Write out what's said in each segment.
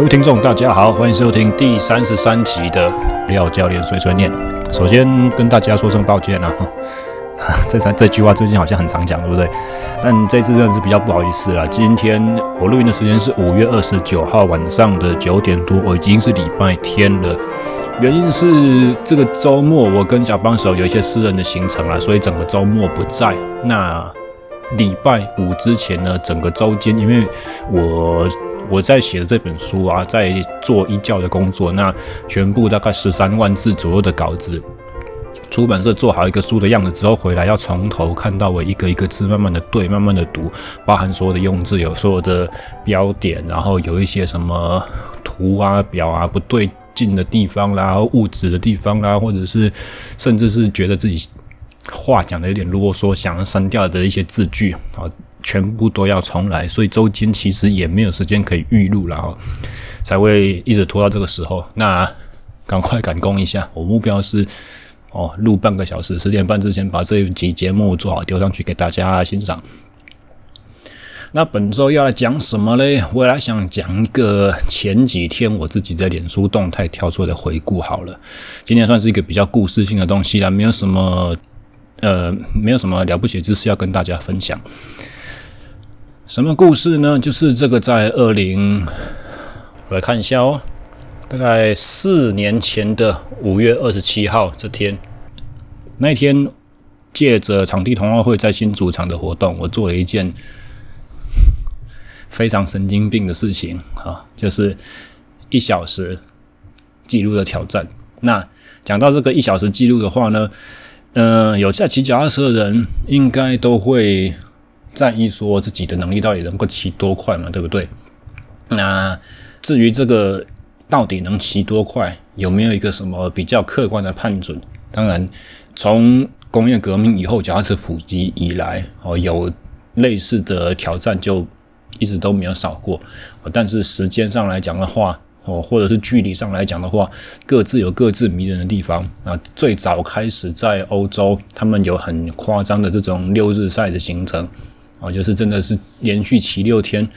各位听众，大家好，欢迎收听第三十三集的廖教练碎碎念。首先跟大家说声抱歉啊，这三这句话最近好像很常讲，对不对？但这次真的是比较不好意思啦。今天我录音的时间是五月二十九号晚上的九点多，我已经是礼拜天了。原因是这个周末我跟小帮手有一些私人的行程啦，所以整个周末不在。那礼拜五之前呢，整个周间因为我。我在写的这本书啊，在做一教的工作，那全部大概十三万字左右的稿子，出版社做好一个书的样子之后，回来要从头看到尾，一个一个字慢慢的对，慢慢的读，包含所有的用字，有所有的标点，然后有一些什么图啊、表啊不对劲的地方啦，误指的地方啦，或者是甚至是觉得自己话讲的有点啰嗦，想要删掉的一些字句啊。全部都要重来，所以周间其实也没有时间可以预录了哦，才会一直拖到这个时候。那赶快赶工一下，我目标是哦，录半个小时，十点半之前把这一集节目做好，丢上去给大家欣赏。那本周要来讲什么嘞？我来想讲一个前几天我自己在脸书动态跳出来的回顾好了。今天算是一个比较故事性的东西啦，没有什么呃，没有什么了不起的知识要跟大家分享。什么故事呢？就是这个在二零，我来看一下哦，大概四年前的五月二十七号这天，那天借着场地同好会在新主场的活动，我做了一件非常神经病的事情啊，就是一小时记录的挑战。那讲到这个一小时记录的话呢，呃，有在骑脚踏车的人应该都会。在意说自己的能力到底能够骑多快嘛，对不对？那至于这个到底能骑多快，有没有一个什么比较客观的判准？当然，从工业革命以后，脚踏车普及以来，哦，有类似的挑战就一直都没有少过。但是时间上来讲的话，哦，或者是距离上来讲的话，各自有各自迷人的地方。啊，最早开始在欧洲，他们有很夸张的这种六日赛的行程。哦，就是真的是连续骑六天，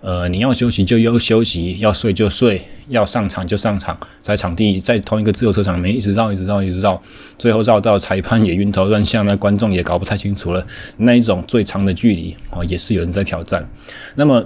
呃，你要休息就要休息，要睡就睡，要上场就上场，在场地在同一个自由车场里面一直绕，一直绕，一直绕，最后绕到裁判也晕头转向，那观众也搞不太清楚了，那一种最长的距离哦，也是有人在挑战。那么。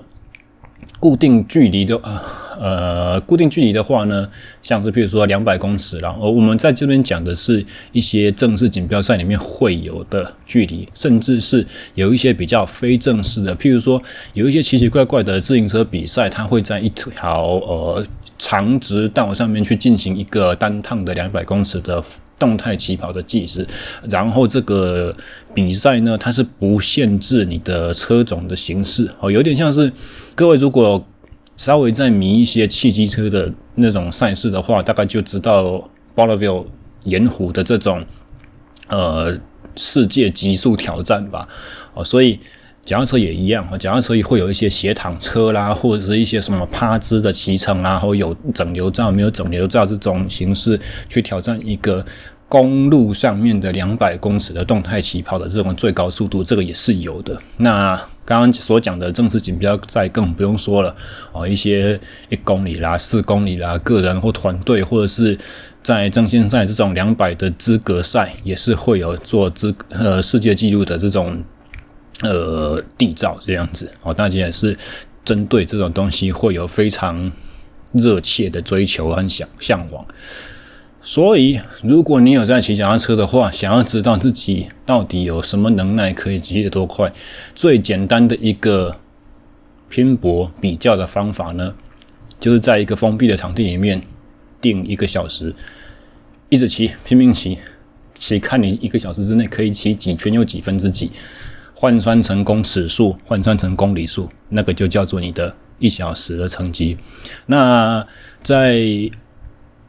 固定距离的啊呃，固定距离的话呢，像是譬如说两百公尺，然后我们在这边讲的是一些正式锦标赛里面会有的距离，甚至是有一些比较非正式的，譬如说有一些奇奇怪怪的自行车比赛，它会在一条呃长直道上面去进行一个单趟的两百公尺的。动态起跑的计时，然后这个比赛呢，它是不限制你的车种的形式哦，有点像是各位如果稍微再迷一些汽机车的那种赛事的话，大概就知道 Bonneville 盐湖的这种呃世界极速挑战吧哦，所以。脚踏车也一样啊，脚踏车也会有一些斜躺车啦，或者是一些什么趴姿的骑乘啦，或有整流罩没有整流罩这种形式去挑战一个公路上面的两百公尺的动态起跑的这种最高速度，这个也是有的。那刚刚所讲的正式锦标赛更不用说了哦，一些一公里啦、四公里啦，个人或团队，或者是在正线赛这种两百的资格赛，也是会有做资呃世界纪录的这种。呃，缔造这样子哦，大家也是针对这种东西会有非常热切的追求和想向往。所以，如果你有在骑脚踏车的话，想要知道自己到底有什么能耐可以骑得多快，最简单的一个拼搏比较的方法呢，就是在一个封闭的场地里面定一个小时，一直骑，拼命骑，骑看你一个小时之内可以骑几圈又几分之几。换算成公尺数，换算成公里数，那个就叫做你的一小时的成绩。那在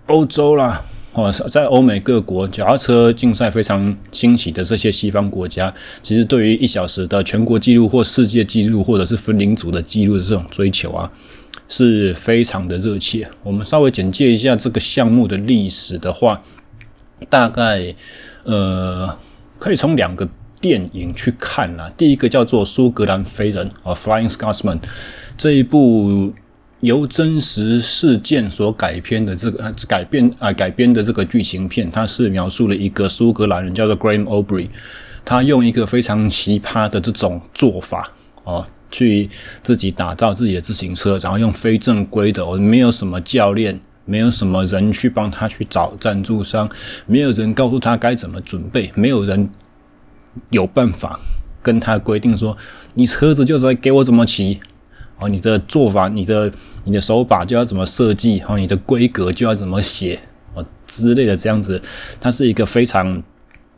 欧洲啦，哦，在欧美各国脚踏车竞赛非常兴起的这些西方国家，其实对于一小时的全国纪录或世界纪录，或者是分龄组的纪录的这种追求啊，是非常的热切。我们稍微简介一下这个项目的历史的话，大概呃，可以从两个。电影去看啦，第一个叫做《苏格兰飞人》啊，《Flying Scotsman》这一部由真实事件所改编的这个改编啊改编的这个剧情片，它是描述了一个苏格兰人叫做 Graham Aubrey，他用一个非常奇葩的这种做法哦，去自己打造自己的自行车，然后用非正规的，我，没有什么教练，没有什么人去帮他去找赞助商，没有人告诉他该怎么准备，没有人有办法跟他规定说，你车子就是给我怎么骑。哦，你的做法，你的你的手把就要怎么设计，哦，你的规格就要怎么写，哦之类的这样子，它是一个非常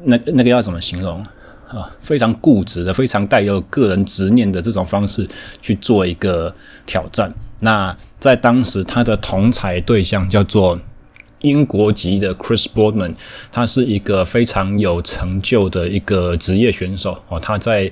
那那个要怎么形容啊？非常固执的，非常带有个人执念的这种方式去做一个挑战。那在当时，他的同才对象叫做英国籍的 Chris Boardman，他是一个非常有成就的一个职业选手哦，他在。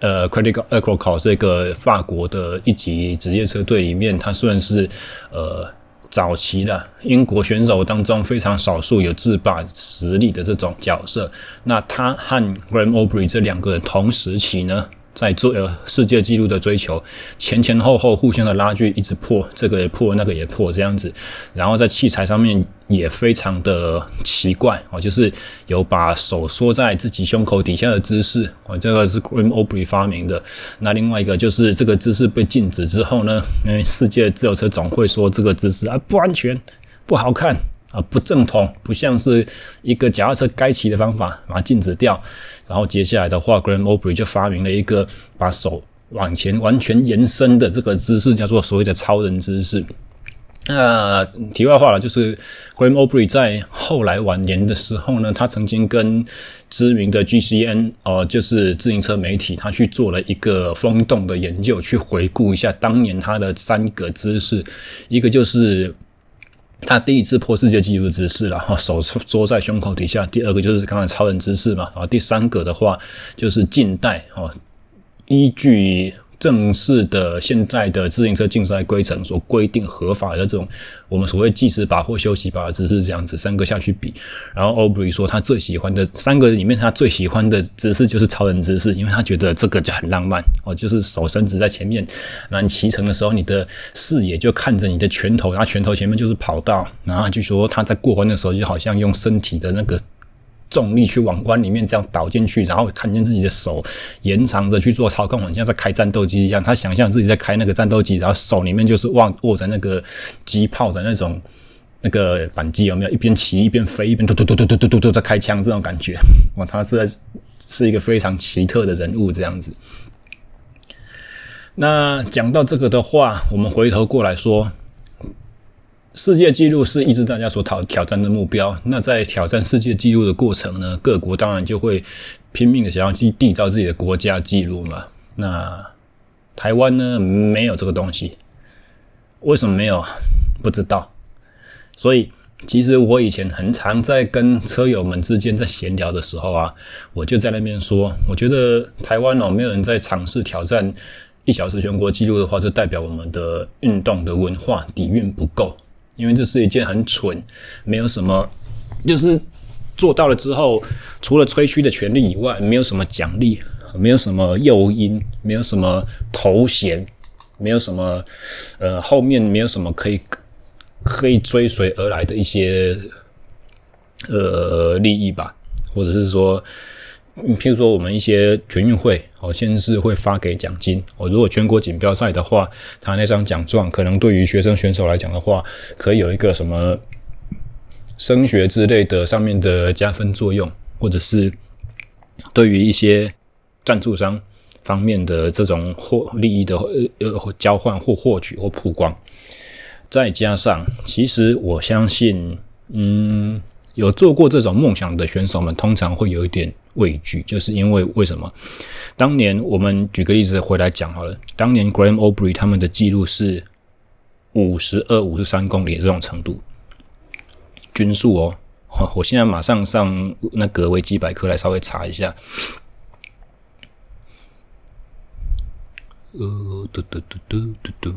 呃，Credit Agricole 这个法国的一级职业车队里面，他算是呃早期的英国选手当中非常少数有制霸实力的这种角色。那他和 Graham Aubrey 这两个人同时期呢，在做呃世界纪录的追求，前前后后互相的拉锯一直破，这个也破，那个也破，这样子。然后在器材上面也非常的奇怪哦，就是有把手缩在自己胸口底下的姿势哦，这个是 Graham Aubrey 发明的。那另外一个就是这个姿势被禁止之后呢，因为世界自由车总会说这个姿势啊不安全，不好看。啊，不正统，不像是一个脚踏车该骑的方法，把它禁止掉。然后接下来的话，Graham Aubrey 就发明了一个把手往前完全延伸的这个姿势，叫做所谓的超人姿势。那、呃、题外话了，就是 Graham Aubrey 在后来晚年的时候呢，他曾经跟知名的 GCN 哦、呃，就是自行车媒体，他去做了一个风洞的研究，去回顾一下当年他的三个姿势，一个就是。他第一次破世界纪录的姿势了，哈，手缩在胸口底下。第二个就是刚才超人姿势嘛，啊第三个的话就是近代，哦，依据。正式的现在的自行车竞赛规程所规定合法的这种我们所谓计时把或休息把的姿势这样子，三个下去比。然后 Aubrey 说他最喜欢的三个里面，他最喜欢的姿势就是超人姿势，因为他觉得这个就很浪漫哦，就是手伸直在前面，那你骑乘的时候，你的视野就看着你的拳头，然后拳头前面就是跑道，然后就说他在过弯的时候就好像用身体的那个。重力去往关里面这样倒进去，然后看见自己的手延长着去做操控，很像在开战斗机一样。他想象自己在开那个战斗机，然后手里面就是握握着那个机炮的那种那个扳机，有没有？一边骑一边飞，一边嘟嘟嘟嘟嘟嘟嘟嘟在开枪，这种感觉哇！他是在 是一个非常奇特的人物，这样子。那讲到这个的话，我们回头过来说。世界纪录是一直大家所挑挑战的目标。那在挑战世界纪录的过程呢，各国当然就会拼命的想要去缔造自己的国家纪录嘛。那台湾呢，没有这个东西，为什么没有？不知道。所以其实我以前很常在跟车友们之间在闲聊的时候啊，我就在那边说，我觉得台湾哦，没有人在尝试挑战一小时全国纪录的话，就代表我们的运动的文化底蕴不够。因为这是一件很蠢，没有什么，就是做到了之后，除了吹嘘的权利以外，没有什么奖励，没有什么诱因，没有什么头衔，没有什么，呃，后面没有什么可以可以追随而来的一些呃利益吧，或者是说。譬如说，我们一些全运会哦，先是会发给奖金哦。如果全国锦标赛的话，他那张奖状可能对于学生选手来讲的话，可以有一个什么升学之类的上面的加分作用，或者是对于一些赞助商方面的这种获利益的呃交换或获取或曝光。再加上，其实我相信，嗯，有做过这种梦想的选手们，通常会有一点。畏惧，就是因为为什么？当年我们举个例子回来讲好了。当年 Graham Aubrey 他们的记录是五十二、五十三公里这种程度，均速哦。我现在马上上那个维基百科来稍微查一下。呃，嘟嘟嘟嘟嘟嘟。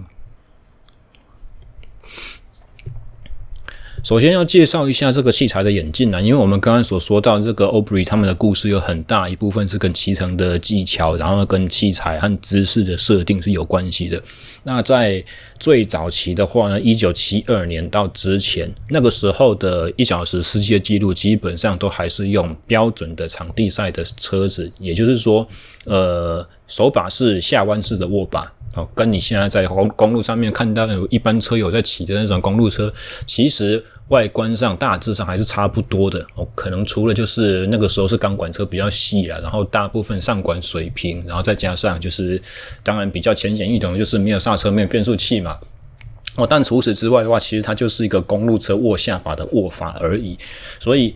首先要介绍一下这个器材的演进呢，因为我们刚刚所说到这个 Aubrey 他们的故事有很大一部分是跟骑乘的技巧，然后跟器材和姿势的设定是有关系的。那在最早期的话呢，一九七二年到之前，那个时候的一小时世界纪录基本上都还是用标准的场地赛的车子，也就是说，呃，手把是下弯式的握把。哦，跟你现在在公公路上面看到有一般车友在骑的那种公路车，其实外观上大致上还是差不多的。哦，可能除了就是那个时候是钢管车比较细啦，然后大部分上管水平，然后再加上就是当然比较浅显易懂就是没有刹车，没有变速器嘛。哦，但除此之外的话，其实它就是一个公路车握下巴的握法而已，所以。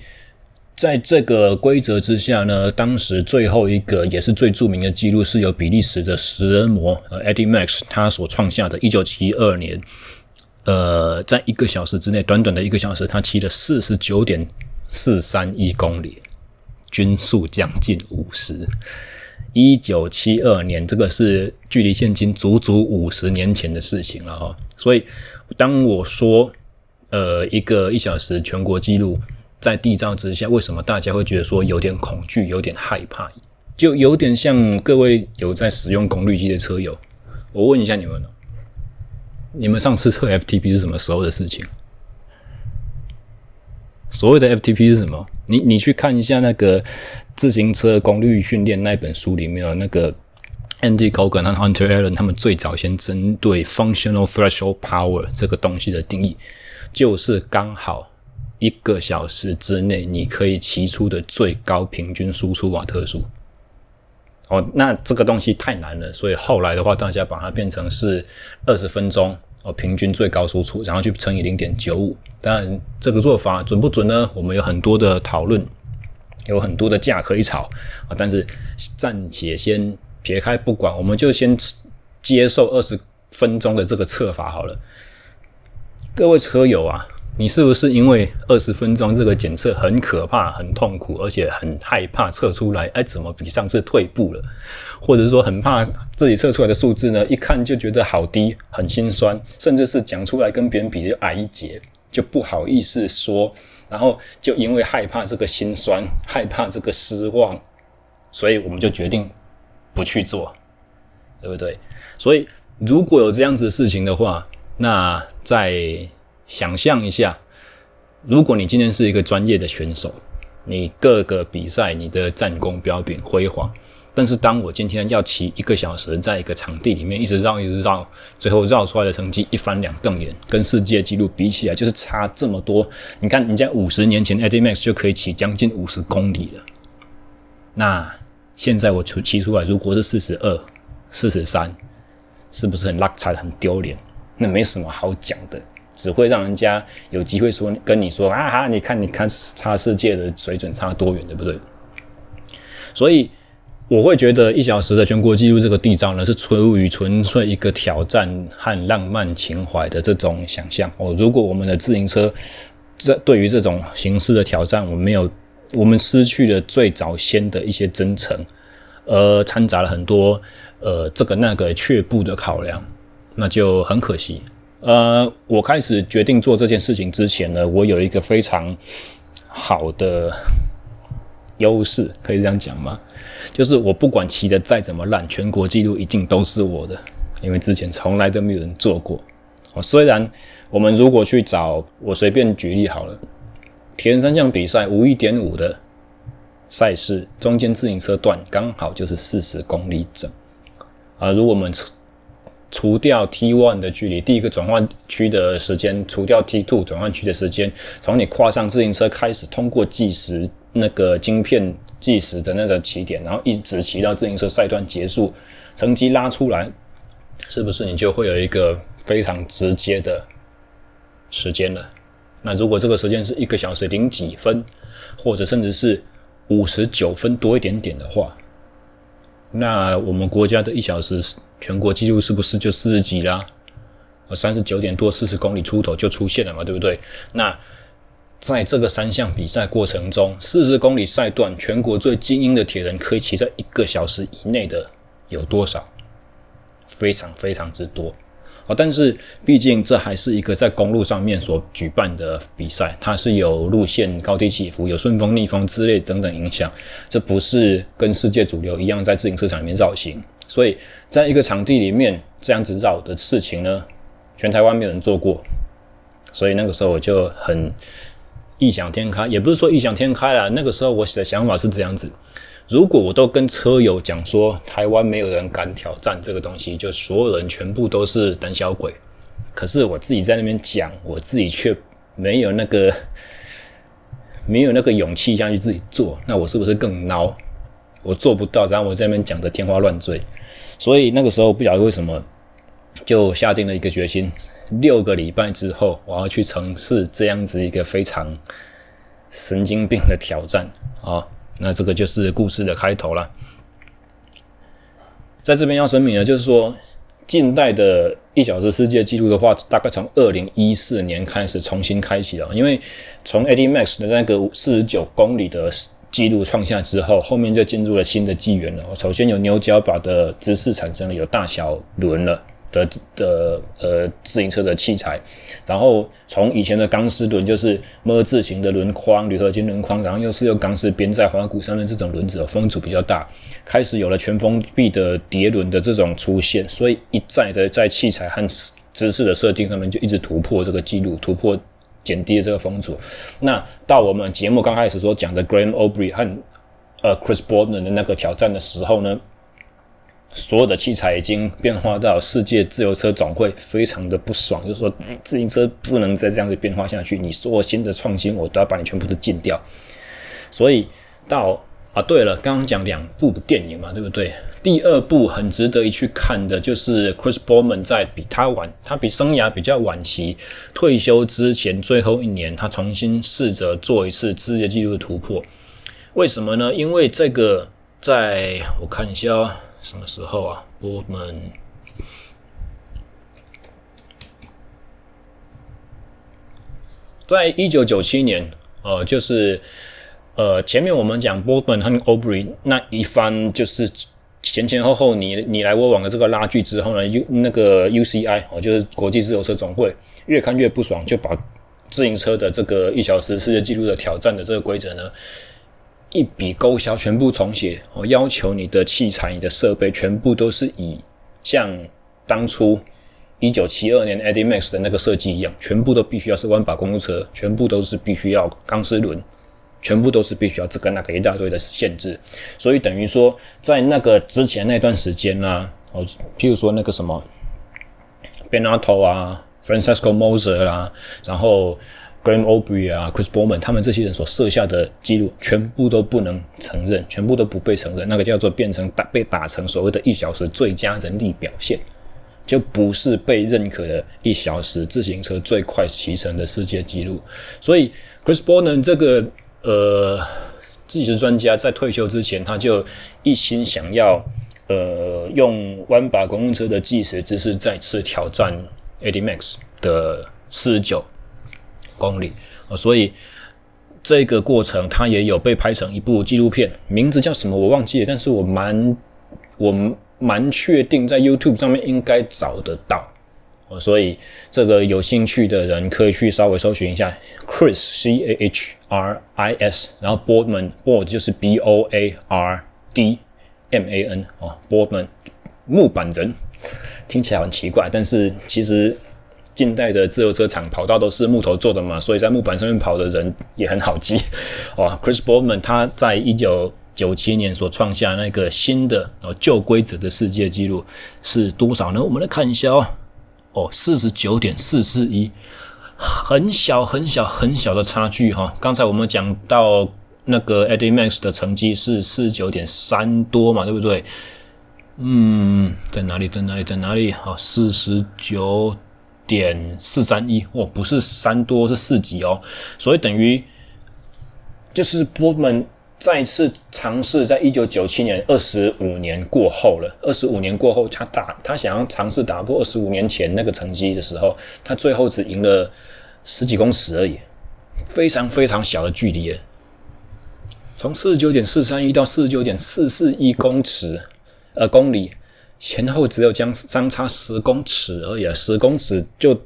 在这个规则之下呢，当时最后一个也是最著名的记录是由比利时的食人魔呃 Eddy Merckx 他所创下的。一九七二年，呃，在一个小时之内，短短的一个小时，他骑了四十九点四三一公里，均速将近五十。一九七二年，这个是距离现今足足五十年前的事情了哈。所以，当我说呃一个一小时全国纪录。在地照之下，为什么大家会觉得说有点恐惧、有点害怕？就有点像各位有在使用功率机的车友，我问一下你们：你们上次测 FTP 是什么时候的事情？所谓的 FTP 是什么？你你去看一下那个自行车功率训练那本书里面的那个 Andy Cogan 和 Hunter Allen 他们最早先针对 Functional Threshold Power 这个东西的定义，就是刚好。一个小时之内，你可以骑出的最高平均输出瓦特数。哦，那这个东西太难了，所以后来的话，大家把它变成是二十分钟哦，平均最高输出，然后去乘以零点九五。当然，这个做法准不准呢？我们有很多的讨论，有很多的架可以吵啊。但是暂且先撇开不管，我们就先接受二十分钟的这个测法好了。各位车友啊！你是不是因为二十分钟这个检测很可怕、很痛苦，而且很害怕测出来，哎，怎么比上次退步了？或者说很怕自己测出来的数字呢？一看就觉得好低，很心酸，甚至是讲出来跟别人比就矮一截，就不好意思说。然后就因为害怕这个心酸，害怕这个失望，所以我们就决定不去做，对不对？所以如果有这样子的事情的话，那在想象一下，如果你今天是一个专业的选手，你各个比赛你的战功彪炳辉煌，但是当我今天要骑一个小时，在一个场地里面一直绕一直绕，最后绕出来的成绩一翻两瞪眼，跟世界纪录比起来就是差这么多。你看，人家五十年前 Eddy Merckx 就可以骑将近五十公里了，那现在我出骑出来如果是四十二、四十三，是不是很落差、很丢脸？那没什么好讲的。只会让人家有机会说跟你说啊哈，你看你看差世界的水准差多远，对不对？所以我会觉得一小时的全国纪录这个缔造呢，是出于纯粹一个挑战和浪漫情怀的这种想象哦。如果我们的自行车这对于这种形式的挑战，我们没有，我们失去了最早先的一些真诚，而掺杂了很多呃这个那个却步的考量，那就很可惜。呃，我开始决定做这件事情之前呢，我有一个非常好的优势，可以这样讲吗？就是我不管骑得再怎么烂，全国纪录一定都是我的，因为之前从来都没有人做过。哦，虽然我们如果去找，我随便举例好了，铁人三项比赛五一点五的赛事，中间自行车段刚好就是四十公里整啊，如果我们。除掉 T one 的距离，第一个转换区的时间，除掉 T two 转换区的时间，从你跨上自行车开始，通过计时那个晶片计时的那个起点，然后一直骑到自行车赛段结束，成绩拉出来，是不是你就会有一个非常直接的时间了？那如果这个时间是一个小时零几分，或者甚至是五十九分多一点点的话，那我们国家的一小时全国纪录是不是就四十几啦？呃，三十九点多，四十公里出头就出现了嘛，对不对？那在这个三项比赛过程中，四十公里赛段，全国最精英的铁人可以骑在一个小时以内的有多少？非常非常之多哦，但是毕竟这还是一个在公路上面所举办的比赛，它是有路线高低起伏、有顺风逆风之类等等影响，这不是跟世界主流一样在自行车场里面绕行，所以在一个场地里面这样子绕的事情呢，全台湾没有人做过，所以那个时候我就很异想天开，也不是说异想天开啦，那个时候我的想法是这样子。如果我都跟车友讲说台湾没有人敢挑战这个东西，就所有人全部都是胆小鬼。可是我自己在那边讲，我自己却没有那个没有那个勇气下去自己做，那我是不是更孬？我做不到，然后我在那边讲的天花乱坠。所以那个时候不晓得为什么，就下定了一个决心，六个礼拜之后我要去尝试这样子一个非常神经病的挑战啊！那这个就是故事的开头了。在这边要声明的，就是说，近代的一小时世界纪录的话，大概从二零一四年开始重新开启了。因为从 Eddie Max 的那个四十九公里的记录创下之后，后面就进入了新的纪元了。首先有牛角把的姿势产生了，有大小轮了。的的呃自行车的器材，然后从以前的钢丝轮，就是么字形的轮框、铝合金轮框，然后又是用钢丝编在滑鼓上的这种轮子，风阻比较大，开始有了全封闭的碟轮的这种出现，所以一再的在器材和姿势的设定上面就一直突破这个记录，突破减低了这个风阻。那到我们节目刚开始所讲的 Graham Aubrey 和呃 Chris b o r d m a n 的那个挑战的时候呢，所有的器材已经变化到世界自由车总会非常的不爽，就是说自行车不能再这样子变化下去，你所有新的创新我都要把你全部都禁掉。所以到啊，对了，刚刚讲两部电影嘛，对不对？第二部很值得一去看的，就是 Chris Boardman 在比他晚，他比生涯比较晚期退休之前最后一年，他重新试着做一次世界纪录的突破。为什么呢？因为这个，在我看一下哦。什么时候啊，Bowman 在一九九七年，呃，就是呃，前面我们讲 Bowman 和 Aubrey 那一番，就是前前后后你你来我往的这个拉锯之后呢，U 那个 UCI 哦，就是国际自由车总会越看越不爽，就把自行车的这个一小时世界纪录的挑战的这个规则呢。一笔勾销，全部重写。我要求你的器材、你的设备全部都是以像当初一九七二年 Eddie Max 的那个设计一样，全部都必须要是弯把公路车，全部都是必须要钢丝轮，全部都是必须要这个那个一大堆的限制。所以等于说，在那个之前那段时间呢，哦，譬如说那个什么 b e n a t o 啊，Francesco Moser 啦，然后。Graham O'Brien 啊，Chris Bowman 他们这些人所设下的记录，全部都不能承认，全部都不被承认。那个叫做变成打被打成所谓的一小时最佳人力表现，就不是被认可的一小时自行车最快骑乘的世界纪录。所以 Chris Boardman 这个呃计时专家在退休之前，他就一心想要呃用弯把公路车的计时姿势再次挑战 Eddie Max 的四十九。公里啊，所以这个过程它也有被拍成一部纪录片，名字叫什么我忘记了，但是我蛮我蛮确定在 YouTube 上面应该找得到，所以这个有兴趣的人可以去稍微搜寻一下 Chris C A H R I S，然后 Boardman Board 就是 B O A R D M A N 哦，Boardman 木板人听起来很奇怪，但是其实。近代的自由车场跑道都是木头做的嘛，所以在木板上面跑的人也很好记。哦，Chris Boardman 他在一九九七年所创下那个新的哦旧规则的世界纪录是多少呢？我们来看一下哦，哦，四十九点四四一，很小很小很小的差距哈。刚才我们讲到那个 Eddie Max 的成绩是四十九点三多嘛，对不对？嗯，在哪里？在哪里？在哪里？好，四十九。点四三一哦，不是三多，是四级哦，所以等于就是波门再次尝试，在一九九七年二十五年过后了，二十五年过后，他打他想要尝试打破二十五年前那个成绩的时候，他最后只赢了十几公尺而已，非常非常小的距离，从四十九点四三一到四十九点四四一公尺呃公里。前后只有将相差十公尺而已啊，十公尺就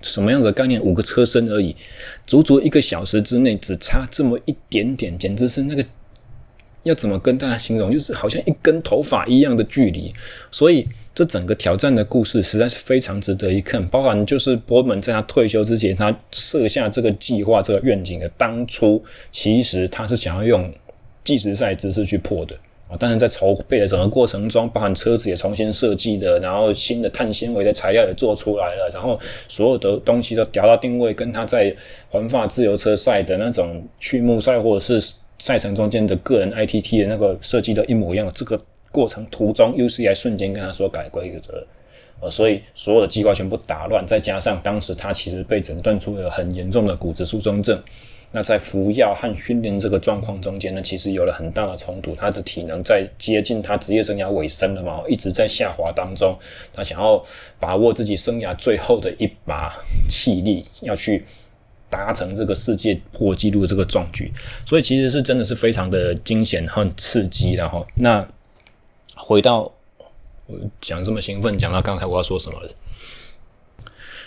什么样子的概念？五个车身而已，足足一个小时之内只差这么一点点，简直是那个要怎么跟大家形容？就是好像一根头发一样的距离。所以这整个挑战的故事实在是非常值得一看，包含就是波本在他退休之前，他设下这个计划、这个愿景的当初，其实他是想要用计时赛姿势去破的。啊，当然在筹备的整个过程中，包含车子也重新设计的，然后新的碳纤维的材料也做出来了，然后所有的东西都调到定位，跟他在环法自由车赛的那种序幕赛或者是赛程中间的个人 ITT 的那个设计的一模一样。这个过程途中，UCI 瞬间跟他说改规则，呃，所以所有的计划全部打乱，再加上当时他其实被诊断出了很严重的骨质疏松症。那在服药和训练这个状况中间呢，其实有了很大的冲突。他的体能在接近他职业生涯尾声了嘛，一直在下滑当中。他想要把握自己生涯最后的一把气力，要去达成这个世界破纪录的这个壮举。所以其实是真的是非常的惊险和刺激。然后，那回到我讲这么兴奋，讲到刚才我要说什么了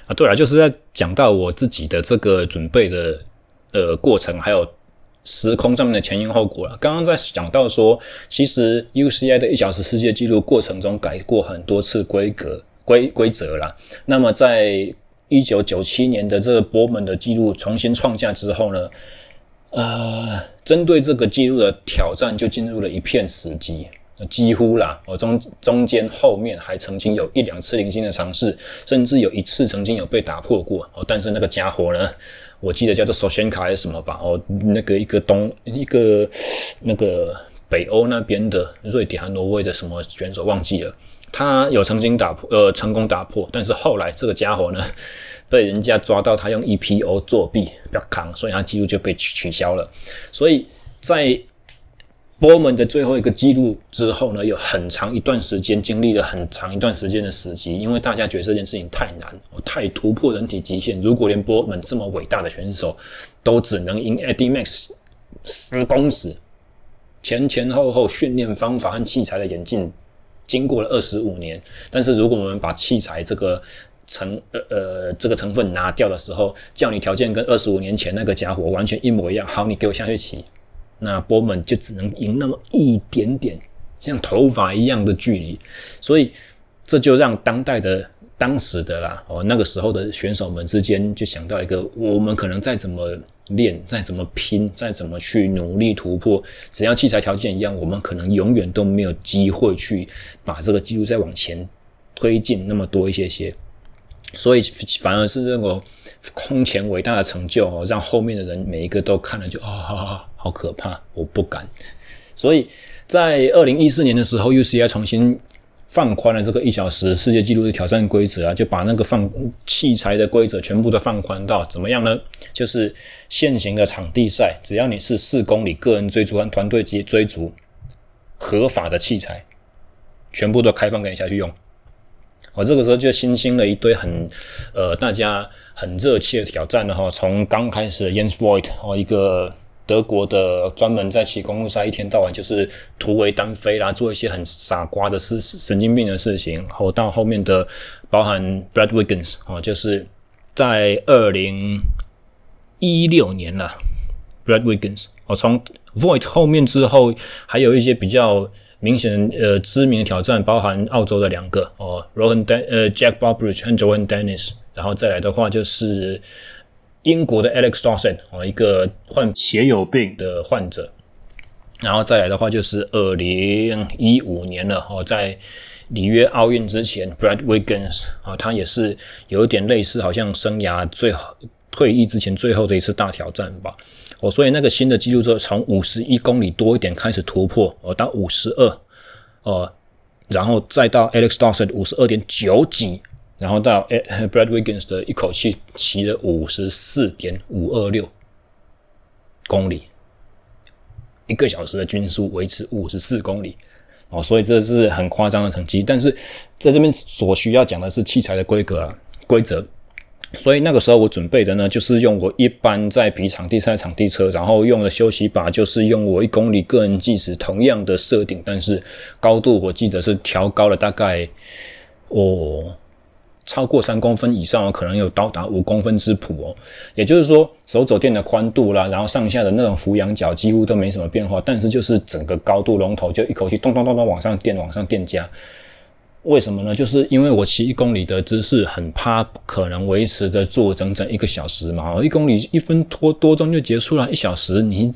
啊？对了，就是在讲到我自己的这个准备的。呃，过程还有时空上面的前因后果了。刚刚在讲到说，其实 UCI 的一小时世界纪录过程中改过很多次规格规规则啦。那么在一九九七年的这个波门的纪录重新创下之后呢，呃，针对这个纪录的挑战就进入了一片死寂。几乎啦，我中中间后面还曾经有一两次零星的尝试，甚至有一次曾经有被打破过哦。但是那个家伙呢，我记得叫做索先卡还是什么吧？哦，那个一个东一个那个北欧那边的瑞典和挪威的什么选手忘记了，他有曾经打破呃成功打破，但是后来这个家伙呢 被人家抓到他用 EPO 作弊，不要扛，所以他记录就被取取消了。所以在波门的最后一个记录之后呢，有很长一段时间经历了很长一段时间的死寂，因为大家觉得这件事情太难，太突破人体极限。如果连波门这么伟大的选手都只能赢 Eddy Merckx 十公尺，前前后后训练方法和器材的演进经过了二十五年，但是如果我们把器材这个成呃呃这个成分拿掉的时候，叫你条件跟二十五年前那个家伙完全一模一样，好，你给我下去骑。那波门就只能赢那么一点点，像头发一样的距离，所以这就让当代的、当时的啦，哦，那个时候的选手们之间就想到一个：我们可能再怎么练、再怎么拼、再怎么去努力突破，只要器材条件一样，我们可能永远都没有机会去把这个记录再往前推进那么多一些些。所以反而是这种空前伟大的成就哦，让后面的人每一个都看了就啊。哦好可怕，我不敢。所以在二零一四年的时候，UCI 重新放宽了这个一小时世界纪录的挑战规则啊，就把那个放器材的规则全部都放宽到怎么样呢？就是现行的场地赛，只要你是四公里个人追逐和团队级追逐合法的器材，全部都开放给你下去用。我这个时候就新兴了一堆很呃大家很热切的挑战了哈，从刚开始的 Jens Voigt 哦一个。德国的专门在骑公路赛，一天到晚就是突围单飞啦，做一些很傻瓜的事、神经病的事情。然后到后面的，包含 Brad Wiggins 哦，就是在二零一六年了，Brad Wiggins 哦，从 Voigt 后面之后，还有一些比较明显呃知名的挑战，包含澳洲的两个哦，Rohan Dan 呃 Jack Botbridge 和 Johan Dennis，然后再来的话就是。英国的 Alex Dawson 哦，一个患血友病的患者，然后再来的话就是二零一五年了哦，在里约奥运之前，Brad Wiggins 啊，他也是有一点类似，好像生涯最后退役之前最后的一次大挑战吧。哦，所以那个新的纪录就从五十一公里多一点开始突破哦，到五十二哦，然后再到 Alex Dawson 五十二点九几。然后到 Brad Wiggins 的一口气骑了五十四点五二六公里，一个小时的均速维持五十四公里哦，所以这是很夸张的成绩。但是在这边所需要讲的是器材的规格啊规则。所以那个时候我准备的呢，就是用我一般在比场地赛场地车，然后用的休息把就是用我一公里个人计时同样的设定，但是高度我记得是调高了大概哦超过三公分以上，可能有到达五公分之谱哦。也就是说，手肘垫的宽度啦，然后上下的那种俯仰角几乎都没什么变化，但是就是整个高度龙头就一口气咚咚咚咚往上垫，往上垫加。为什么呢？就是因为我骑一公里的姿势很怕不可能维持的做整整一个小时嘛，一公里一分多多钟就结束了，一小时你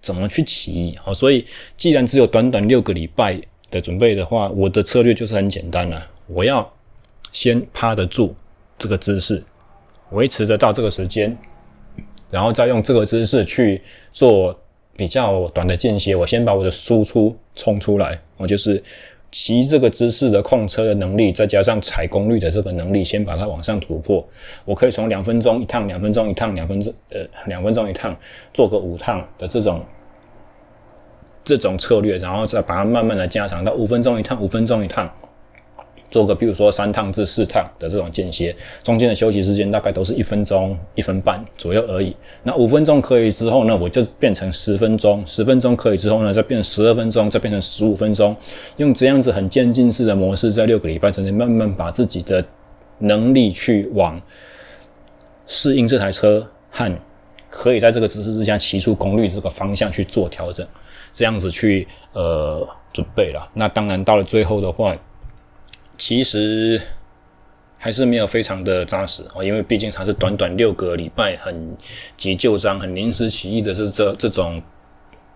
怎么去骑？好，所以既然只有短短六个礼拜的准备的话，我的策略就是很简单了，我要先趴得住这个姿势，维持得到这个时间，然后再用这个姿势去做比较短的间歇，我先把我的输出冲出来，我就是。骑这个姿势的控车的能力，再加上踩功率的这个能力，先把它往上突破。我可以从两分钟一趟，两分钟一趟，两分钟呃两分钟一趟，做个五趟的这种这种策略，然后再把它慢慢的加长到五分钟一趟，五分钟一趟。做个，比如说三趟至四趟的这种间歇，中间的休息时间大概都是一分钟、一分半左右而已。那五分钟可以之后呢，我就变成十分钟；十分钟可以之后呢，再变成十二分钟，再变成十五分钟。用这样子很渐进式的模式，在六个礼拜之内，慢慢把自己的能力去往适应这台车和可以在这个姿势之下骑出功率这个方向去做调整，这样子去呃准备了。那当然到了最后的话。其实还是没有非常的扎实哦，因为毕竟它是短短六个礼拜，很急就章、很临时起意的这这这种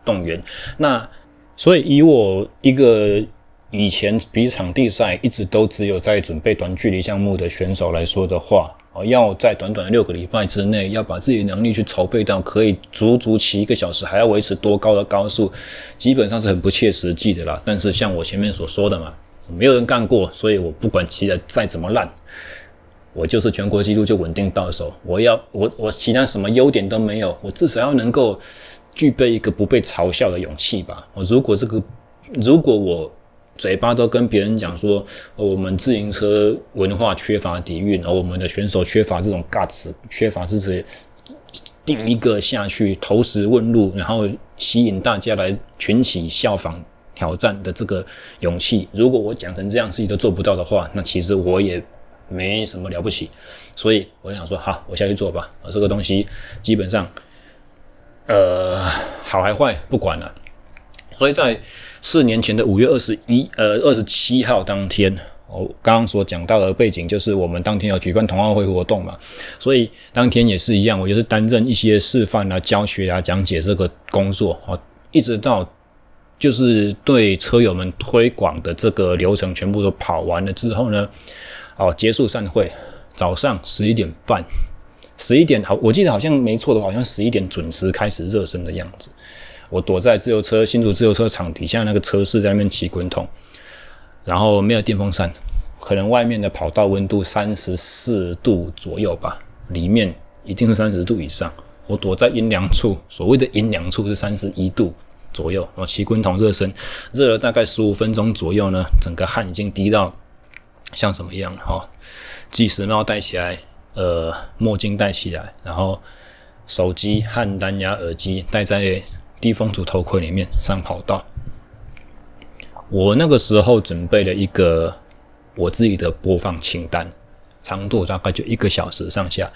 动员。那所以以我一个以前比场地赛一直都只有在准备短距离项目的选手来说的话，哦，要在短短六个礼拜之内，要把自己的能力去筹备到可以足足骑一个小时，还要维持多高的高速，基本上是很不切实际的啦。但是像我前面所说的嘛。没有人干过，所以我不管骑得再怎么烂，我就是全国纪录就稳定到手。我要我我其他什么优点都没有，我至少要能够具备一个不被嘲笑的勇气吧。我如果这个，如果我嘴巴都跟别人讲说，我们自行车文化缺乏底蕴，而我们的选手缺乏这种 guts，缺乏这些第一个下去投石问路，然后吸引大家来群起效仿。挑战的这个勇气，如果我讲成这样自己都做不到的话，那其实我也没什么了不起。所以我想说，好，我下去做吧。而这个东西基本上，呃，好还坏不管了。所以在四年前的五月二十一，呃，二十七号当天，我刚刚所讲到的背景就是我们当天要举办冬奥会活动嘛，所以当天也是一样，我就是担任一些示范啊、教学啊、讲解这个工作啊，一直到。就是对车友们推广的这个流程全部都跑完了之后呢，哦，结束散会，早上十一点半，十一点好，我记得好像没错的话，好像十一点准时开始热身的样子。我躲在自由车新竹自由车场底下那个车室，在那边骑滚筒，然后没有电风扇，可能外面的跑道温度三十四度左右吧，里面一定是三十度以上。我躲在阴凉处，所谓的阴凉处是三十一度。左右，然后骑滚筒热身，热了大概十五分钟左右呢，整个汗已经滴到像什么一样了哈？计时帽戴起来，呃，墨镜戴起来，然后手机和蓝牙耳机戴在低风阻头盔里面上跑道。我那个时候准备了一个我自己的播放清单，长度大概就一个小时上下，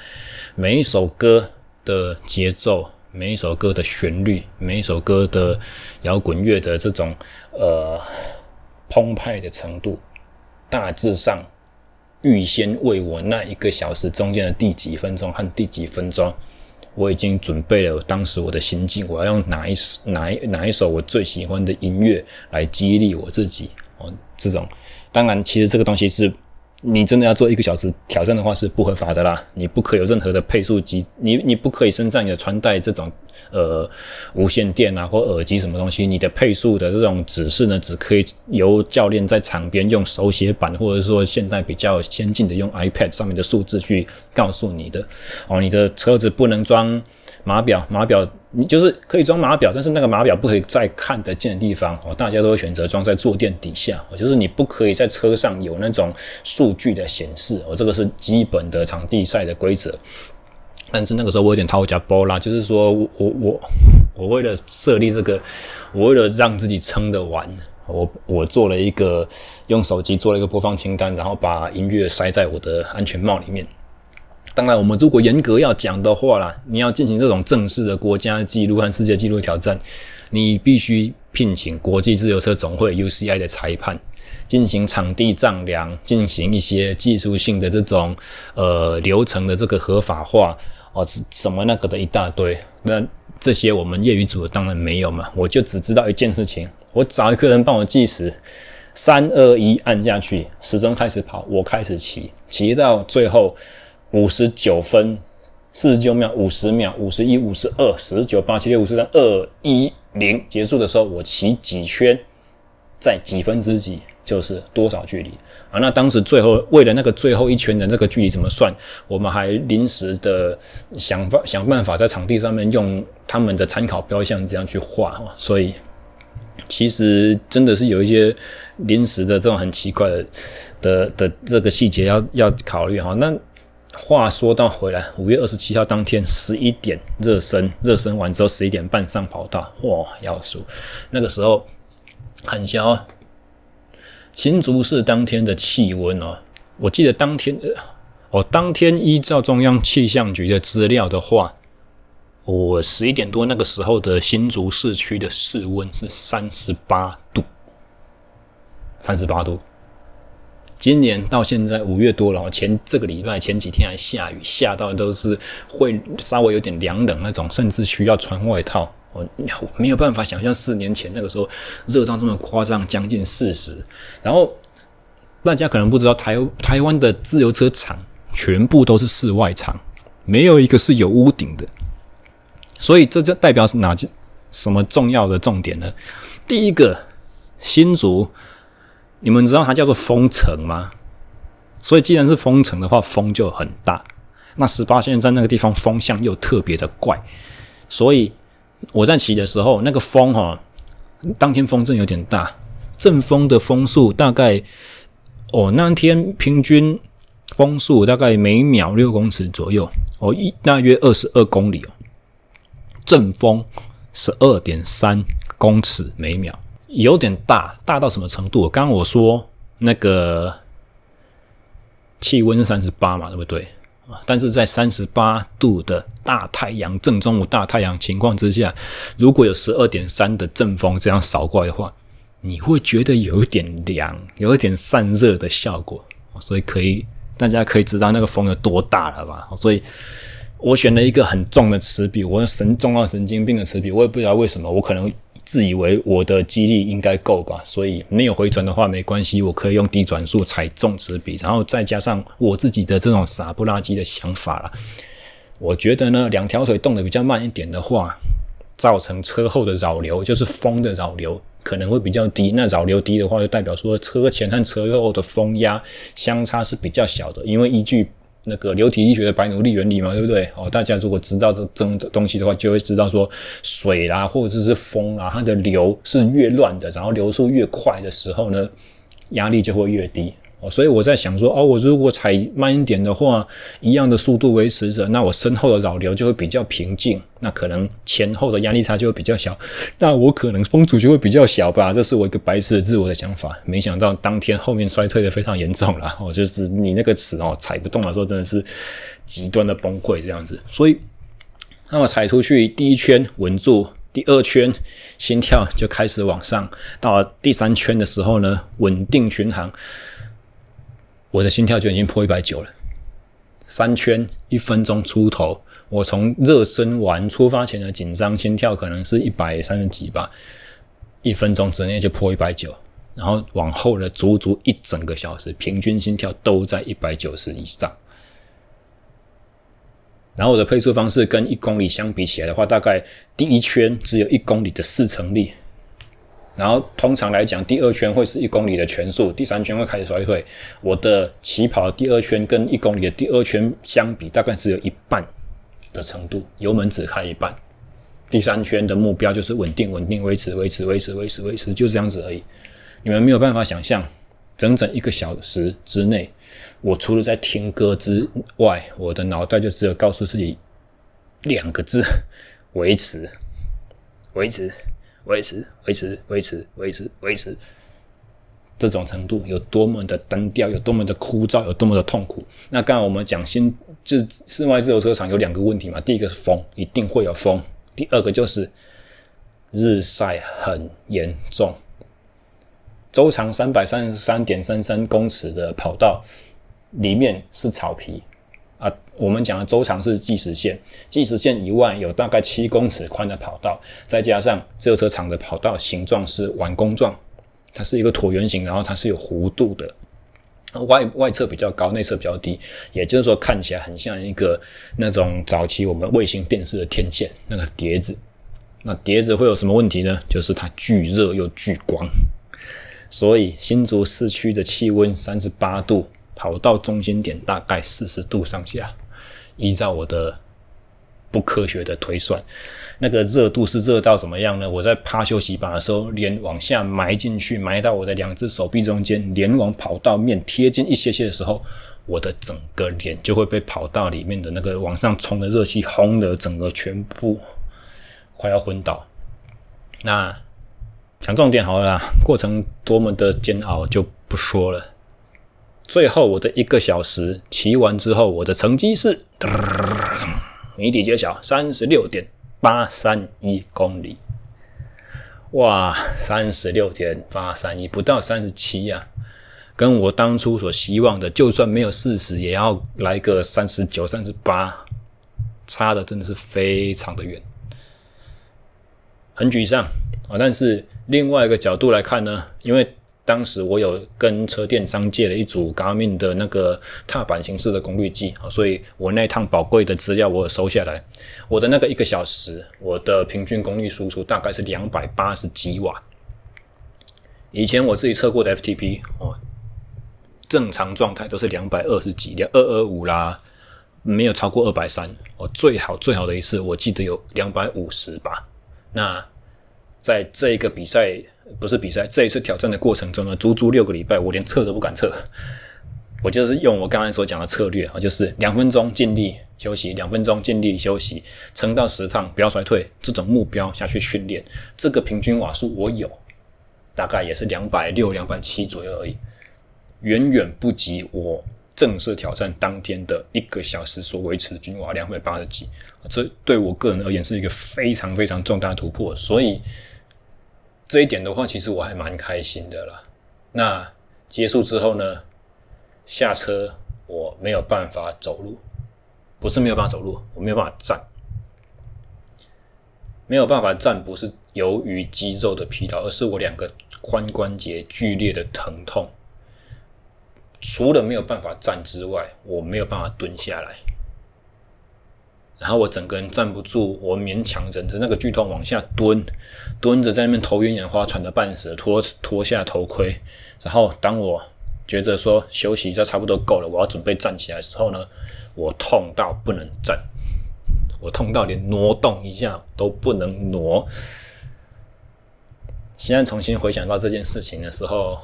每一首歌的节奏。每一首歌的旋律，每一首歌的摇滚乐的这种呃澎湃的程度，大致上预先为我那一个小时中间的第几分钟和第几分钟，我已经准备了当时我的心境，我要用哪一哪一哪一首我最喜欢的音乐来激励我自己哦。这种当然，其实这个东西是。你真的要做一个小时挑战的话是不合法的啦，你不可以有任何的配速机，你你不可以身上你的穿戴这种呃无线电啊或耳机什么东西，你的配速的这种指示呢，只可以由教练在场边用手写板或者说现在比较先进的用 iPad 上面的数字去告诉你的哦，你的车子不能装码表，码表你就是可以装码表，但是那个码表不可以在看得见的地方哦。大家都会选择装在坐垫底下，就是你不可以在车上有那种数据的显示哦。这个是基本的场地赛的规则。但是那个时候我有点掏家包啦，就是说我我我为了设立这个，我为了让自己撑得完，我我做了一个用手机做了一个播放清单，然后把音乐塞在我的安全帽里面。当然，我们如果严格要讲的话啦，你要进行这种正式的国家纪录和世界纪录挑战，你必须聘请国际自由车总会 UCI 的裁判。进行场地丈量，进行一些技术性的这种呃流程的这个合法化哦，什么那个的一大堆。那这些我们业余组当然没有嘛，我就只知道一件事情：我找一个人帮我计时，三二一按下去，时钟开始跑，我开始骑，骑到最后五十九分四十九秒、五十秒、五十一、五十二、十九、八、七、六、五、四、三、二、一、零，结束的时候我骑几圈，在几分之几。就是多少距离啊？那当时最后为了那个最后一圈的那个距离怎么算？我们还临时的想法想办法在场地上面用他们的参考标像这样去画。所以其实真的是有一些临时的这种很奇怪的的的这个细节要要考虑哈。那话说到回来，五月二十七号当天十一点热身，热身完之后十一点半上跑道，哇，要数那个时候很小。新竹市当天的气温哦，我记得当天的哦，当天依照中央气象局的资料的话，我十一点多那个时候的新竹市区的室温是三十八度，三十八度。今年到现在五月多了，前这个礼拜前几天还下雨，下到都是会稍微有点凉冷那种，甚至需要穿外套。我没有办法想象四年前那个时候热到这么夸张，将近四十。然后大家可能不知道，台台湾的自由车场全部都是室外场，没有一个是有屋顶的。所以这就代表是哪件什么重要的重点呢？第一个，新竹，你们知道它叫做风城吗？所以既然是风城的话，风就很大。那十八线在那个地方风向又特别的怪，所以。我在骑的时候，那个风哈，当天风阵有点大，阵风的风速大概，哦，那天平均风速大概每秒六公尺左右，哦，一大约二十二公里哦，阵风十二点三公尺每秒，有点大，大到什么程度？刚刚我说那个气温是三十八嘛，对不对？但是在三十八度的大太阳，正中午大太阳情况之下，如果有十二点三的阵风这样扫过来的话，你会觉得有一点凉，有一点散热的效果。所以可以，大家可以知道那个风有多大了吧？所以我选了一个很重的齿比，我神重到神经病的齿比，我也不知道为什么，我可能。自以为我的肌力应该够吧，所以没有回转的话没关系，我可以用低转速踩重齿比，然后再加上我自己的这种傻不拉几的想法啦。我觉得呢，两条腿动得比较慢一点的话，造成车后的扰流，就是风的扰流可能会比较低。那扰流低的话，就代表说车前和车后的风压相差是比较小的，因为依据。那个流体力学的白努力原理嘛，对不对？哦，大家如果知道这这种东西的话，就会知道说水啦，或者是风啊，它的流是越乱的，然后流速越快的时候呢，压力就会越低。哦，所以我在想说，哦，我如果踩慢一点的话，一样的速度维持着，那我身后的扰流就会比较平静，那可能前后的压力差就会比较小，那我可能风阻就会比较小吧。这是我一个白痴的自我的想法。没想到当天后面衰退的非常严重了，哦，就是你那个齿哦踩不动的时候，真的是极端的崩溃这样子。所以，那我踩出去第一圈稳住，第二圈心跳就开始往上，到了第三圈的时候呢，稳定巡航。我的心跳就已经破一百九了，三圈一分钟出头。我从热身完出发前的紧张心跳可能是一百三十几吧，一分钟之内就破一百九，然后往后的足足一整个小时，平均心跳都在一百九十以上。然后我的配速方式跟一公里相比起来的话，大概第一圈只有一公里的四成力。然后通常来讲，第二圈会是一公里的全速，第三圈会开始衰退。我的起跑第二圈跟一公里的第二圈相比，大概只有一半，的程度，油门只开一半。第三圈的目标就是稳定、稳定、维持、维持、维持、维持、维持，就这样子而已。你们没有办法想象，整整一个小时之内，我除了在听歌之外，我的脑袋就只有告诉自己两个字：维持、维持、维持、维持、维持、维持、维持。这种程度有多么的单调，有多么的枯燥，有多么的痛苦。那刚才我们讲，新就室外自由车场有两个问题嘛。第一个是风，一定会有风；第二个就是日晒很严重。周长三百三十三点三三公尺的跑道里面是草皮啊。我们讲的周长是计时线，计时线以外有大概七公尺宽的跑道，再加上自由车场的跑道形状是碗弓状。它是一个椭圆形，然后它是有弧度的，外外侧比较高，内侧比较低，也就是说看起来很像一个那种早期我们卫星电视的天线那个碟子。那碟子会有什么问题呢？就是它巨热又巨光。所以新竹市区的气温三十八度，跑道中心点大概四十度上下。依照我的。不科学的推算，那个热度是热到什么样呢？我在趴休息板的时候，脸往下埋进去，埋到我的两只手臂中间，脸往跑道面贴近一些些的时候，我的整个脸就会被跑道里面的那个往上冲的热气轰的整个全部快要昏倒。那讲重点好了啦，过程多么的煎熬就不说了。最后我的一个小时骑完之后，我的成绩是。谜底揭晓，三十六点八三一公里，哇，三十六点八三一，不到三十七呀，跟我当初所希望的，就算没有四十，也要来个三十九、三十八，差的真的是非常的远，很沮丧啊。但是另外一个角度来看呢，因为。当时我有跟车店商借了一组 Garmin 的那个踏板形式的功率计啊，所以我那趟宝贵的资料我有收下来。我的那个一个小时，我的平均功率输出大概是两百八十几瓦。以前我自己测过的 FTP 哦，正常状态都是两百二十几，两二二五啦，没有超过二百三。哦，最好最好的一次，我记得有两百五十吧。那在这一个比赛。不是比赛，这一次挑战的过程中呢，足足六个礼拜，我连测都不敢测。我就是用我刚才所讲的策略啊，就是两分钟尽力休息，两分钟尽力休息，撑到十趟不要衰退，这种目标下去训练。这个平均瓦数我有，大概也是两百六、两百七左右而已，远远不及我正式挑战当天的一个小时所维持的均瓦两百八十几。这对我个人而言是一个非常非常重大的突破，所以。这一点的话，其实我还蛮开心的啦。那结束之后呢，下车我没有办法走路，不是没有办法走路，我没有办法站，没有办法站，不是由于肌肉的疲劳，而是我两个髋关节剧烈的疼痛。除了没有办法站之外，我没有办法蹲下来。然后我整个人站不住，我勉强忍着那个剧痛往下蹲，蹲着在那边头晕眼花、喘得半死，脱脱下头盔。然后当我觉得说休息一下差不多够了，我要准备站起来的时候呢，我痛到不能站，我痛到连挪动一下都不能挪。现在重新回想到这件事情的时候，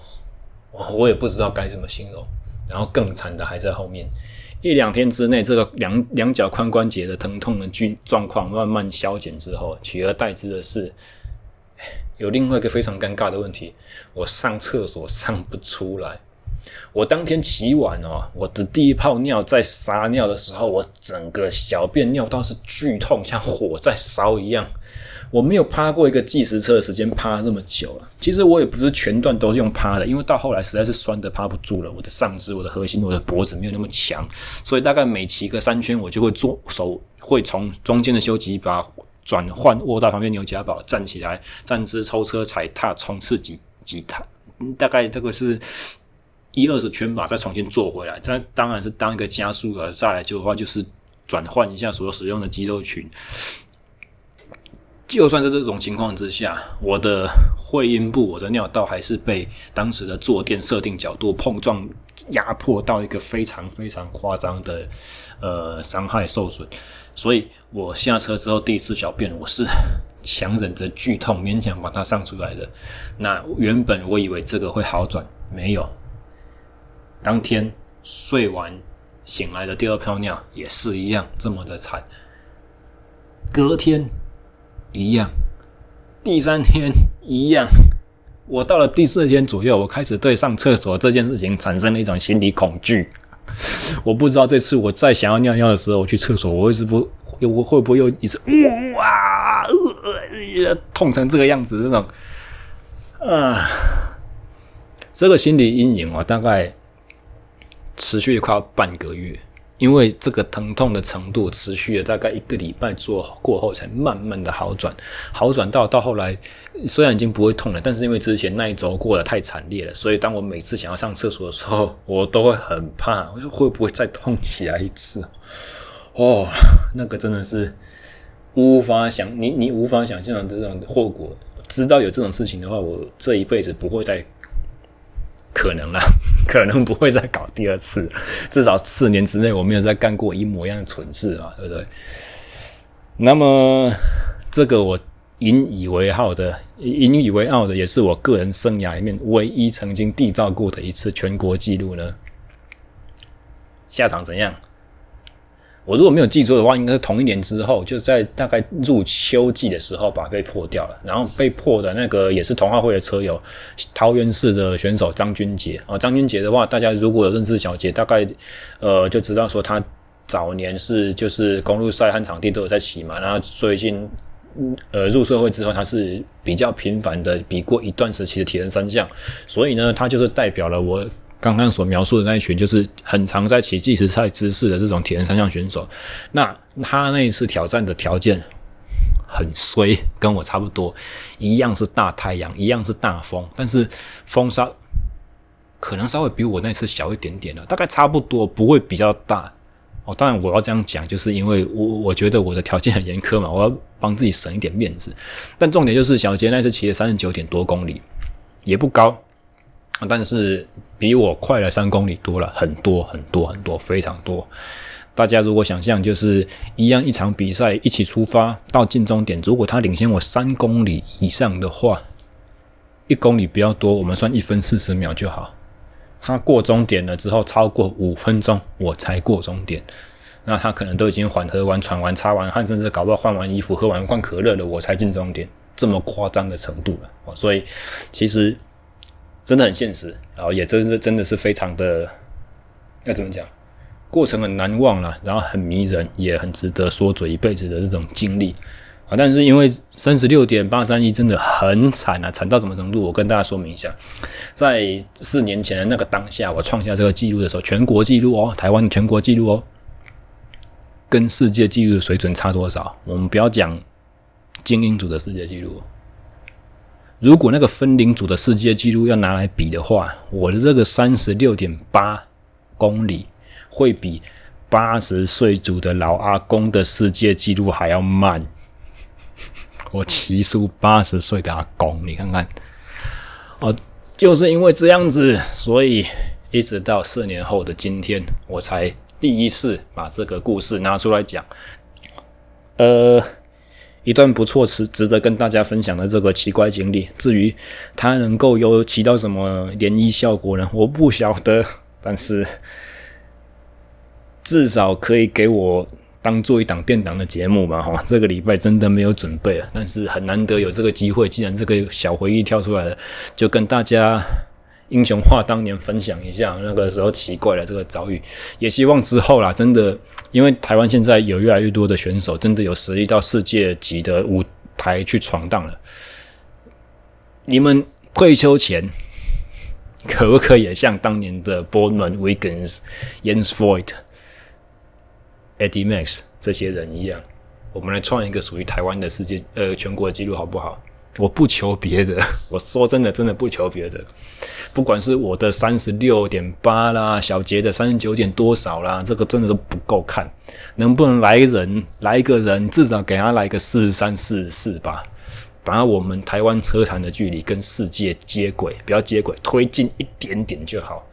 我我也不知道该怎么形容。然后更惨的还在后面。一两天之内，这个两两脚髋关节的疼痛的状状况慢慢消减之后，取而代之的是，有另外一个非常尴尬的问题：我上厕所上不出来。我当天起晚哦，我的第一泡尿在撒尿的时候，我整个小便尿道是剧痛，像火在烧一样。我没有趴过一个计时车的时间趴那么久了。其实我也不是全段都是用趴的，因为到后来实在是酸的趴不住了。我的上肢、我的核心、我的脖子没有那么强，所以大概每骑个三圈，我就会做手会从中间的休息把转换握到旁边牛夹堡，站起来，站姿抽车踩踏冲刺几几踏，大概这个是一二十圈吧，再重新做回来。这当然是当一个加速了，再来就的话就是转换一下所使用的肌肉群。就算在这种情况之下，我的会阴部、我的尿道还是被当时的坐垫设定角度碰撞压迫到一个非常非常夸张的呃伤害受损。所以我下车之后第一次小便，我是强忍着剧痛勉强把它上出来的。那原本我以为这个会好转，没有。当天睡完醒来的第二泡尿也是一样这么的惨。隔天一样，第三天一样。我到了第四天左右，我开始对上厕所这件事情产生了一种心理恐惧。我不知道这次我再想要尿尿的时候，我去厕所，我会是不，我会不会又一次哇、呃，痛成这个样子？这种，啊，这个心理阴影啊，大概持续快要半个月。因为这个疼痛的程度持续了大概一个礼拜做过后，才慢慢的好转，好转到到后来，虽然已经不会痛了，但是因为之前那一周过得太惨烈了，所以当我每次想要上厕所的时候，我都会很怕，我说会不会再痛起来一次？哦，那个真的是无法想，你你无法想象这种后果。知道有这种事情的话，我这一辈子不会再。可能啦，可能不会再搞第二次，至少四年之内我没有再干过一模一样的蠢事嘛，对不对？那么这个我引以为傲的，引以为傲的，也是我个人生涯里面唯一曾经缔造过的一次全国纪录呢。下场怎样？我如果没有记错的话，应该是同一年之后，就在大概入秋季的时候把被破掉了。然后被破的那个也是同好会的车友，桃园市的选手张君杰啊。张君杰的话，大家如果有认识小杰，大概呃就知道说他早年是就是公路赛和场地都有在骑嘛。然后最近呃入社会之后，他是比较频繁的比过一段时期的铁人三项，所以呢，他就是代表了我。刚刚所描述的那一群，就是很常在骑计时赛姿势的这种铁人三项选手。那他那一次挑战的条件很衰，跟我差不多，一样是大太阳，一样是大风，但是风沙可能稍微比我那次小一点点了，大概差不多，不会比较大。哦，当然我要这样讲，就是因为我我觉得我的条件很严苛嘛，我要帮自己省一点面子。但重点就是小杰那次骑了三十九点多公里，也不高。但是比我快了三公里多了很多很多很多非常多。大家如果想象就是一样一场比赛一起出发到进终点，如果他领先我三公里以上的话，一公里比较多，我们算一分四十秒就好。他过终点了之后超过五分钟我才过终点，那他可能都已经缓和完、喘完、擦完汗，甚至搞不好换完衣服、喝完罐可乐了，我才进终点，这么夸张的程度了。所以其实。真的很现实，然后也真的真的是非常的，要怎么讲？过程很难忘了，然后很迷人，也很值得说嘴一辈子的这种经历啊！但是因为三十六点八三一真的很惨啊，惨到什么程度？我跟大家说明一下，在四年前的那个当下，我创下这个记录的时候，全国记录哦，台湾全国记录哦，跟世界纪录的水准差多少？我们不要讲精英组的世界纪录。如果那个分龄组的世界纪录要拿来比的话，我的这个三十六点八公里会比八十岁组的老阿公的世界纪录还要慢。我骑输八十岁的阿公，你看看，哦，就是因为这样子，所以一直到四年后的今天，我才第一次把这个故事拿出来讲。呃。一段不错，值值得跟大家分享的这个奇怪经历。至于它能够有起到什么涟漪效果呢？我不晓得，但是至少可以给我当做一档电档的节目吧。哈，这个礼拜真的没有准备，但是很难得有这个机会。既然这个小回忆跳出来了，就跟大家。英雄话当年分享一下那个时候奇怪的这个遭遇，也希望之后啦，真的，因为台湾现在有越来越多的选手，真的有实力到世界级的舞台去闯荡了。你们退休前可不可以像当年的 Boardman、Wiggins、Jens Voigt、Eddie Max 这些人一样，我们来创一个属于台湾的世界呃全国纪录，好不好？我不求别的，我说真的，真的不求别的。不管是我的三十六点八啦，小杰的三十九点多少啦，这个真的都不够看。能不能来人，来一个人，至少给他来个四十三、四十四吧，把我们台湾车坛的距离跟世界接轨，不要接轨，推进一点点就好。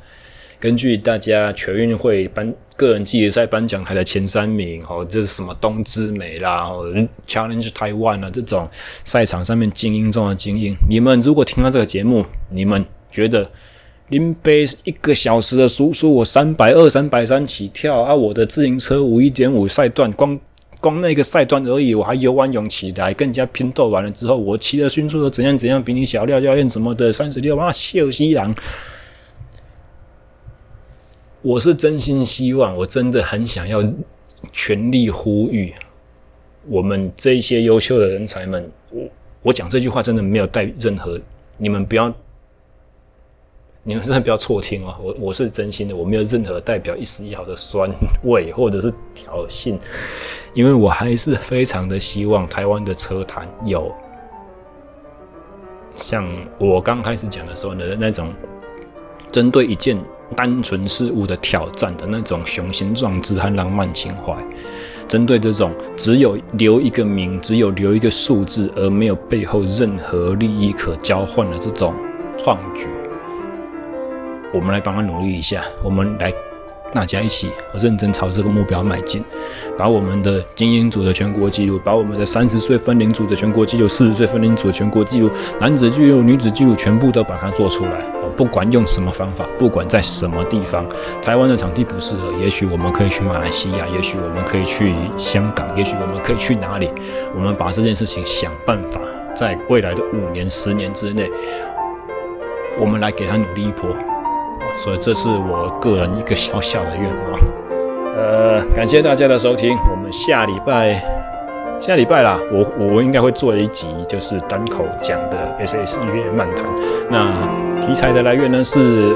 根据大家全运会颁个人系列赛颁奖台的前三名，哦，这是什么东之美啦，哦，Challenge Taiwan 啊，这种赛场上面精英中的精英，你们如果听到这个节目，你们觉得林北一个小时的输出，我三百二、三百三起跳啊，我的自行车五一点五赛段，光光那个赛段而已，我还游完泳起来，更加拼斗完了之后，我骑的迅速的怎样怎样，比你小廖教练什么的三十六万秀西郎。我是真心希望，我真的很想要全力呼吁我们这些优秀的人才们。我我讲这句话真的没有带任何，你们不要，你们真的不要错听哦！我我是真心的，我没有任何代表一丝一毫的酸味或者是挑衅，因为我还是非常的希望台湾的车坛有像我刚开始讲的时候的那种针对一件。单纯事物的挑战的那种雄心壮志和浪漫情怀，针对这种只有留一个名，只有留一个数字，而没有背后任何利益可交换的这种创举，我们来帮他努力一下，我们来。大家一起认真朝这个目标迈进，把我们的精英组的全国纪录，把我们的三十岁分龄组的全国纪录，四十岁分龄组的全国纪录，男子纪录、女子纪录，全部都把它做出来。不管用什么方法，不管在什么地方，台湾的场地不适合，也许我们可以去马来西亚，也许我们可以去香港，也许我们可以去哪里？我们把这件事情想办法，在未来的五年、十年之内，我们来给他努力一波。所以这是我个人一个小小的愿望。呃，感谢大家的收听，我们下礼拜下礼拜啦，我我应该会做一集就是单口讲的 SS 音乐漫谈。那题材的来源呢是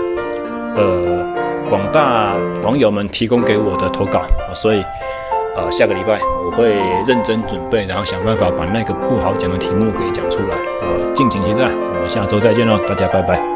呃广大网友们提供给我的投稿，所以呃下个礼拜我会认真准备，然后想办法把那个不好讲的题目给讲出来。呃，敬请期待，我们下周再见喽，大家拜拜。